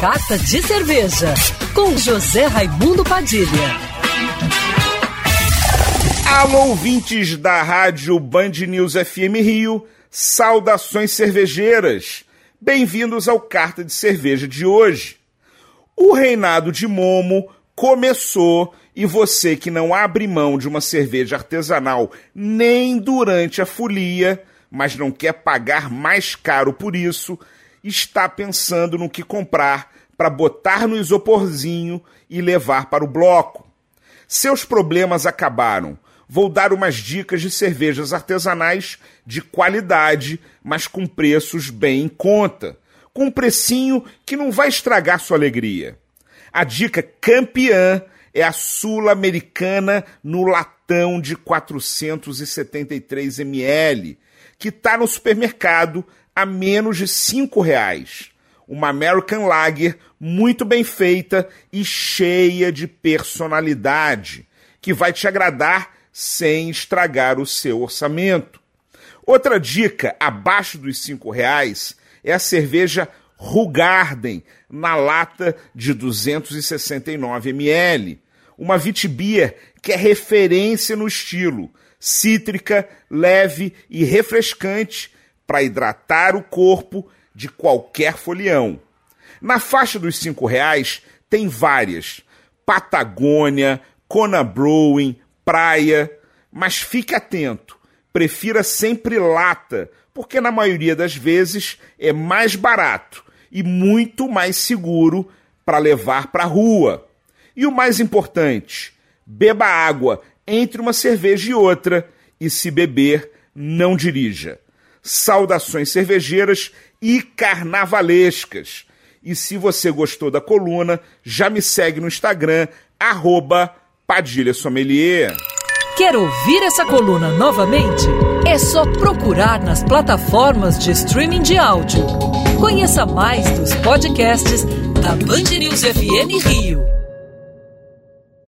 Carta de Cerveja, com José Raimundo Padilha. Alô, ouvintes da rádio Band News FM Rio, saudações cervejeiras. Bem-vindos ao Carta de Cerveja de hoje. O reinado de Momo começou e você que não abre mão de uma cerveja artesanal nem durante a folia, mas não quer pagar mais caro por isso, está pensando no que comprar para botar no isoporzinho e levar para o bloco. Seus problemas acabaram. Vou dar umas dicas de cervejas artesanais de qualidade, mas com preços bem em conta, com um precinho que não vai estragar sua alegria. A dica campeã é a sul-americana no latão de 473 ml, que está no supermercado a menos de cinco reais. Uma American Lager muito bem feita e cheia de personalidade, que vai te agradar sem estragar o seu orçamento. Outra dica, abaixo dos cinco reais, é a cerveja Rugarden, na lata de 269 ml. Uma Vitibia que é referência no estilo, cítrica, leve e refrescante para hidratar o corpo de qualquer folião. Na faixa dos cinco reais tem várias: Patagônia, Kona Brewing, Praia. Mas fique atento, prefira sempre lata, porque na maioria das vezes é mais barato e muito mais seguro para levar para a rua. E o mais importante, beba água entre uma cerveja e outra e se beber, não dirija. Saudações cervejeiras e carnavalescas. E se você gostou da coluna, já me segue no Instagram, arroba Padilha Sommelier. Quer ouvir essa coluna novamente? É só procurar nas plataformas de streaming de áudio. Conheça mais dos podcasts da Band News FM Rio.